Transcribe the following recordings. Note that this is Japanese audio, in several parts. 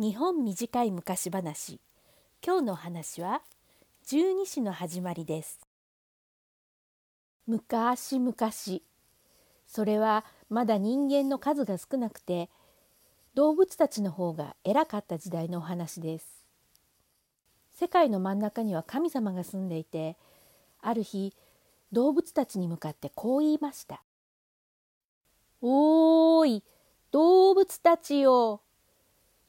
日本短い昔話。今日の話は十二支の始まりです。昔々それはまだ人間の数が少なくて動物たちの方が偉かった時代のお話です。世界の真ん中には神様が住んでいてある日動物たちに向かってこう言いました「おーい動物たちよ。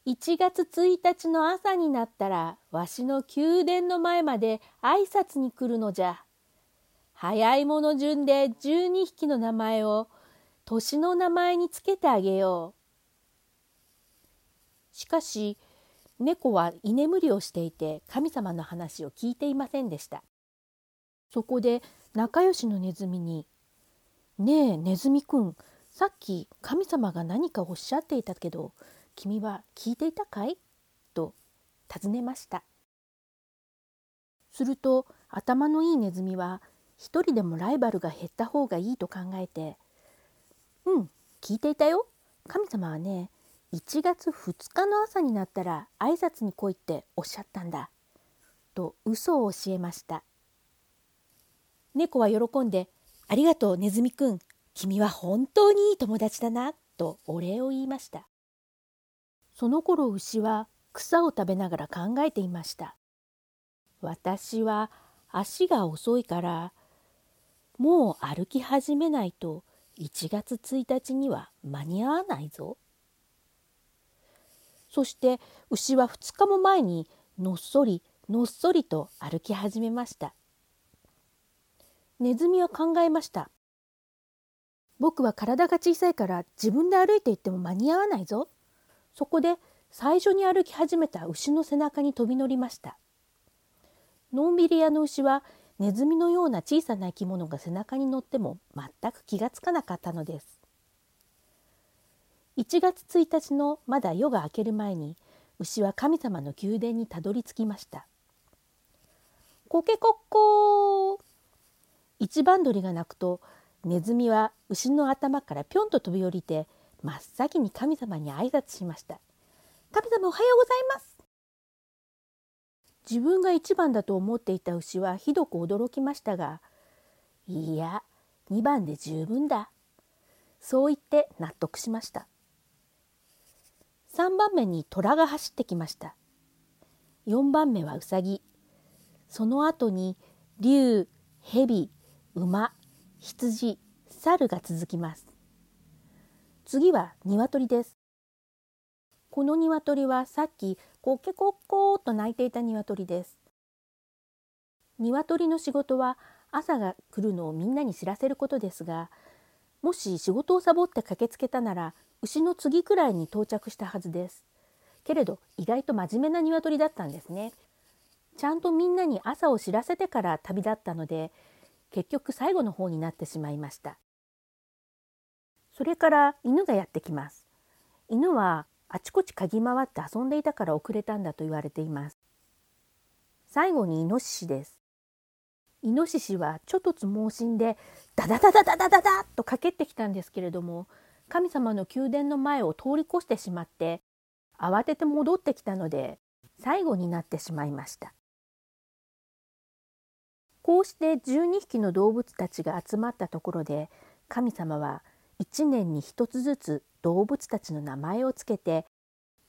1月1日の朝になったらわしの宮殿の前まで挨拶に来るのじゃ。早いもの順で12匹の名前を年の名前につけてあげよう。しかし猫は居眠りをしていて神様の話を聞いていませんでした。そこで仲良しのネズミに「ねえネズミくんさっき神様が何かおっしゃっていたけど君は聞いていたかい?」と尋ねました。すると頭のいいネズミは一人でもライバルが減った方がいいと考えて「うん聞いていたよ。神様はね1月2日の朝になったら挨拶に来いっておっしゃったんだ」と嘘を教えました。猫は喜んで「ありがとうネズミくん。君は本当にいい友達だな」とお礼を言いました。その頃牛は草を食べながら考えていました私は足が遅いからもう歩き始めないと1月1日には間に合わないぞ。そして牛は2日も前にのっそりのっそりと歩き始めました。ネズミは考えました。僕は体が小さいから自分で歩いていっても間に合わないぞ。そこで最初に歩き始めた牛の背中に飛び乗りました。のんびり屋の牛はネズミのような小さな生き物が背中に乗っても全く気がつかなかったのです。1月1日のまだ夜が明ける前に牛は神様の宮殿にたどり着きました。コケコッコー一番鳥が鳴くとネズミは牛の頭からぴょんと飛び降りて真っ先に神様に挨拶しました。神様おはようございます。自分が一番だと思っていた牛はひどく驚きましたが「いや2番で十分だ」そう言って納得しました。3番目に虎が走ってきました。4番目はウサギ。その後に竜蛇馬羊猿が続きます。次は鶏ですこの鶏はさっきコケコッコーと鳴いていた鶏です。鶏の仕事は朝が来るのをみんなに知らせることですが、もし仕事をサボって駆けつけたなら牛の次くらいに到着したはずです。けれど意外と真面目な鶏だったんですね。ちゃんとみんなに朝を知らせてから旅立ったので結局最後の方になってしまいました。それから犬がやってきます。犬はあちこち嗅ぎ回って遊んでいたから遅れたんだと言われています。最後にイノシシです。イノシシはちょとつ猛進でダダダダダダダダと駆けてきたんですけれども神様の宮殿の前を通り越してしまって慌てて戻ってきたので最後になってしまいました。こうして12匹の動物たちが集まったところで神様は1年に1つずつ動物たちの名前をつけて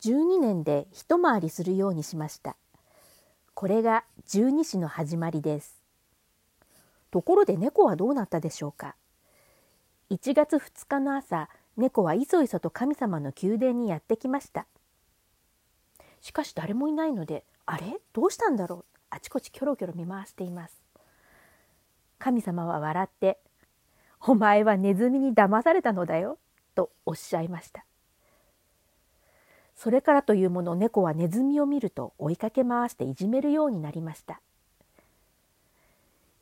12年で一回りするようにしました。これが十二支の始まりです。ところで猫はどうなったでしょうか？1月2日の朝、猫はいそいそと神様の宮殿にやってきました。しかし誰もいないので、あれ？どうしたんだろう？あちこちキョロキョロ見回しています。神様は笑って、お前はネズミに騙されたのだよ。とおっしゃいました。それからというもの猫はネズミを見ると追いかけ回していじめるようになりました。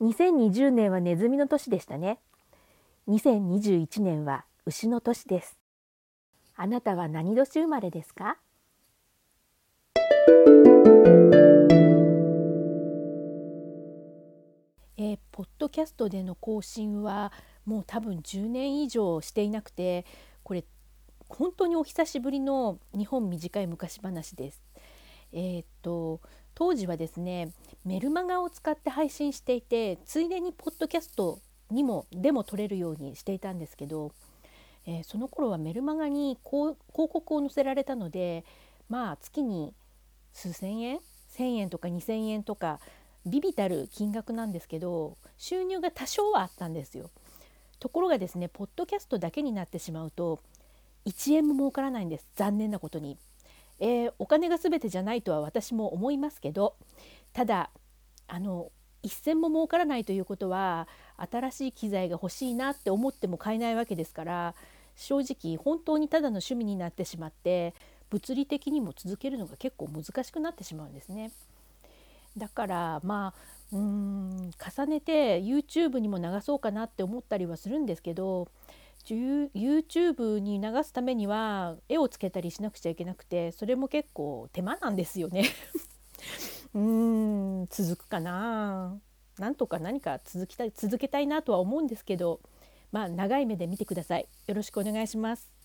2020年はネズミの年でしたね。2021年は牛の年です。あなたは何年生まれですか？えー、ポッドキャストでの更新はもう多分10年以上していなくてこれ本当にお久しぶりの日本短い昔話です。えー、っと当時はですねメルマガを使って配信していてついでにポッドキャストにもでも撮れるようにしていたんですけど、えー、その頃はメルマガに広告を載せられたのでまあ月に数千円1,000円とか2,000円とかビビたる金額なんですけど収入が多少はあったんですよ。ところがですねポッドキャストだけになってしまうと1円も儲からないんです残念なことに。えー、お金が全てじゃないとは私も思いますけどただあの一銭も儲からないということは新しい機材が欲しいなって思っても買えないわけですから正直本当にただの趣味になってしまって物理的にも続けるのが結構難しくなってしまうんですね。だからまあうーん重ねて YouTube にも流そうかなって思ったりはするんですけど YouTube に流すためには絵をつけたりしなくちゃいけなくてそれも結構手間なんですよね。うーん続くかな。なんとか何か続きたい続けたいなとは思うんですけどまあ長い目で見てください。よろしくお願いします。